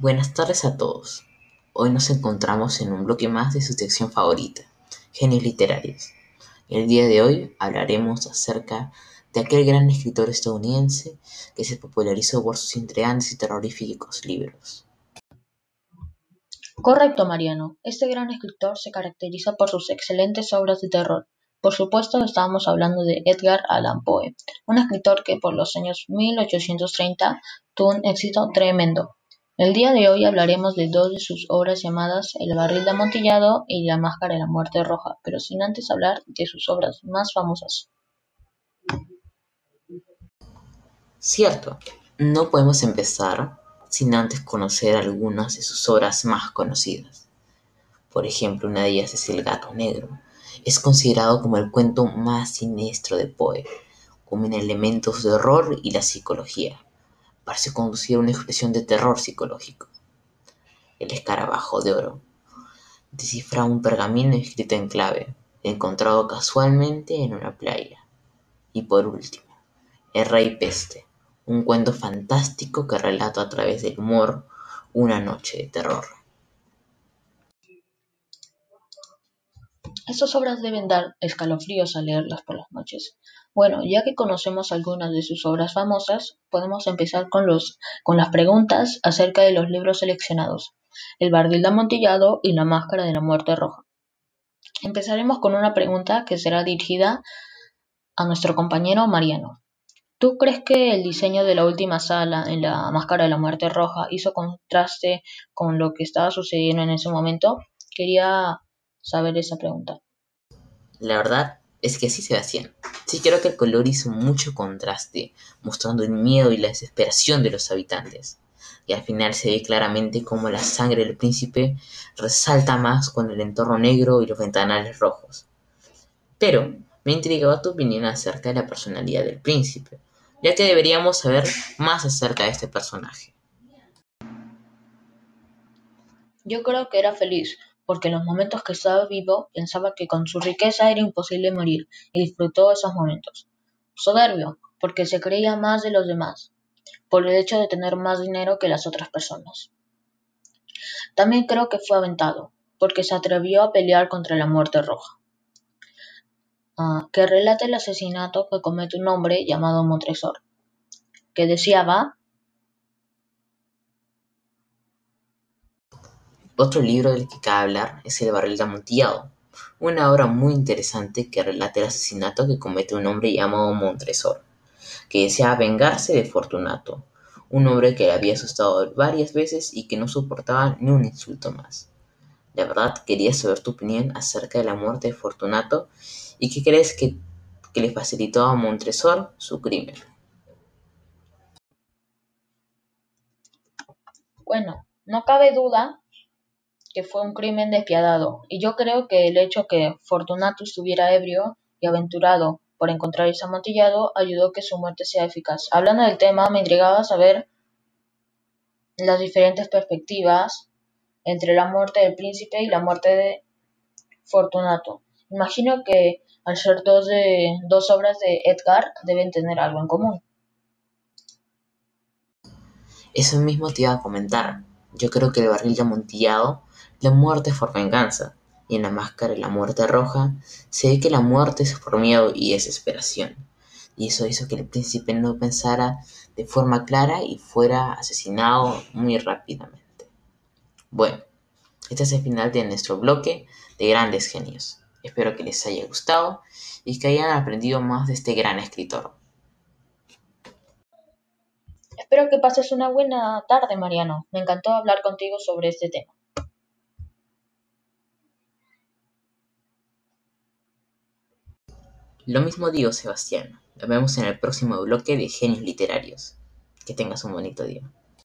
Buenas tardes a todos. Hoy nos encontramos en un bloque más de su sección favorita, Genios Literarios. El día de hoy hablaremos acerca de aquel gran escritor estadounidense que se popularizó por sus intrigantes y terroríficos libros. Correcto, Mariano. Este gran escritor se caracteriza por sus excelentes obras de terror. Por supuesto, estábamos hablando de Edgar Allan Poe, un escritor que por los años 1830 tuvo un éxito tremendo. El día de hoy hablaremos de dos de sus obras llamadas El barril de amontillado y La máscara de la muerte roja, pero sin antes hablar de sus obras más famosas. Cierto, no podemos empezar sin antes conocer algunas de sus obras más conocidas. Por ejemplo, una de ellas es El gato negro. Es considerado como el cuento más siniestro de Poe. Combina elementos de horror y la psicología parece conducir a una expresión de terror psicológico. El escarabajo de oro descifra un pergamino escrito en clave, encontrado casualmente en una playa. Y por último, El Rey Peste, un cuento fantástico que relata a través del humor una noche de terror. Estas obras deben dar escalofríos al leerlas por las noches. Bueno, ya que conocemos algunas de sus obras famosas, podemos empezar con, los, con las preguntas acerca de los libros seleccionados, El Bardil de Amontillado y La Máscara de la Muerte Roja. Empezaremos con una pregunta que será dirigida a nuestro compañero Mariano. ¿Tú crees que el diseño de la última sala en la Máscara de la Muerte Roja hizo contraste con lo que estaba sucediendo en ese momento? Quería saber esa pregunta. La verdad es que sí, Sebastián. Sí creo que el color hizo mucho contraste, mostrando el miedo y la desesperación de los habitantes. Y al final se ve claramente cómo la sangre del príncipe resalta más con el entorno negro y los ventanales rojos. Pero me intrigaba tu opinión acerca de la personalidad del príncipe, ya que deberíamos saber más acerca de este personaje. Yo creo que era feliz, porque en los momentos que estaba vivo pensaba que con su riqueza era imposible morir y disfrutó esos momentos. Soberbio, porque se creía más de los demás, por el hecho de tener más dinero que las otras personas. También creo que fue aventado, porque se atrevió a pelear contra la muerte roja. Ah, que relata el asesinato que comete un hombre llamado Montresor, que deseaba Otro libro del que cabe hablar es El barril de amontillado, una obra muy interesante que relata el asesinato que comete un hombre llamado Montresor, que desea vengarse de Fortunato, un hombre que le había asustado varias veces y que no soportaba ni un insulto más. La verdad, quería saber tu opinión acerca de la muerte de Fortunato y qué crees que, que le facilitó a Montresor su crimen. Bueno, no cabe duda que fue un crimen despiadado, y yo creo que el hecho que Fortunato estuviera ebrio y aventurado por encontrar ese amontillado ayudó que su muerte sea eficaz. Hablando del tema, me intrigaba saber las diferentes perspectivas entre la muerte del príncipe y la muerte de Fortunato. Imagino que al ser dos, de, dos obras de Edgar deben tener algo en común. Eso mismo te iba a comentar. Yo creo que el barril de amontillado la muerte es por venganza, y en la máscara de la muerte roja se ve que la muerte es por miedo y desesperación, y eso hizo que el príncipe no pensara de forma clara y fuera asesinado muy rápidamente. Bueno, este es el final de nuestro bloque de grandes genios. Espero que les haya gustado y que hayan aprendido más de este gran escritor. Espero que pases una buena tarde, Mariano. Me encantó hablar contigo sobre este tema. Lo mismo digo, Sebastián. Nos vemos en el próximo bloque de Genios Literarios. Que tengas un bonito día.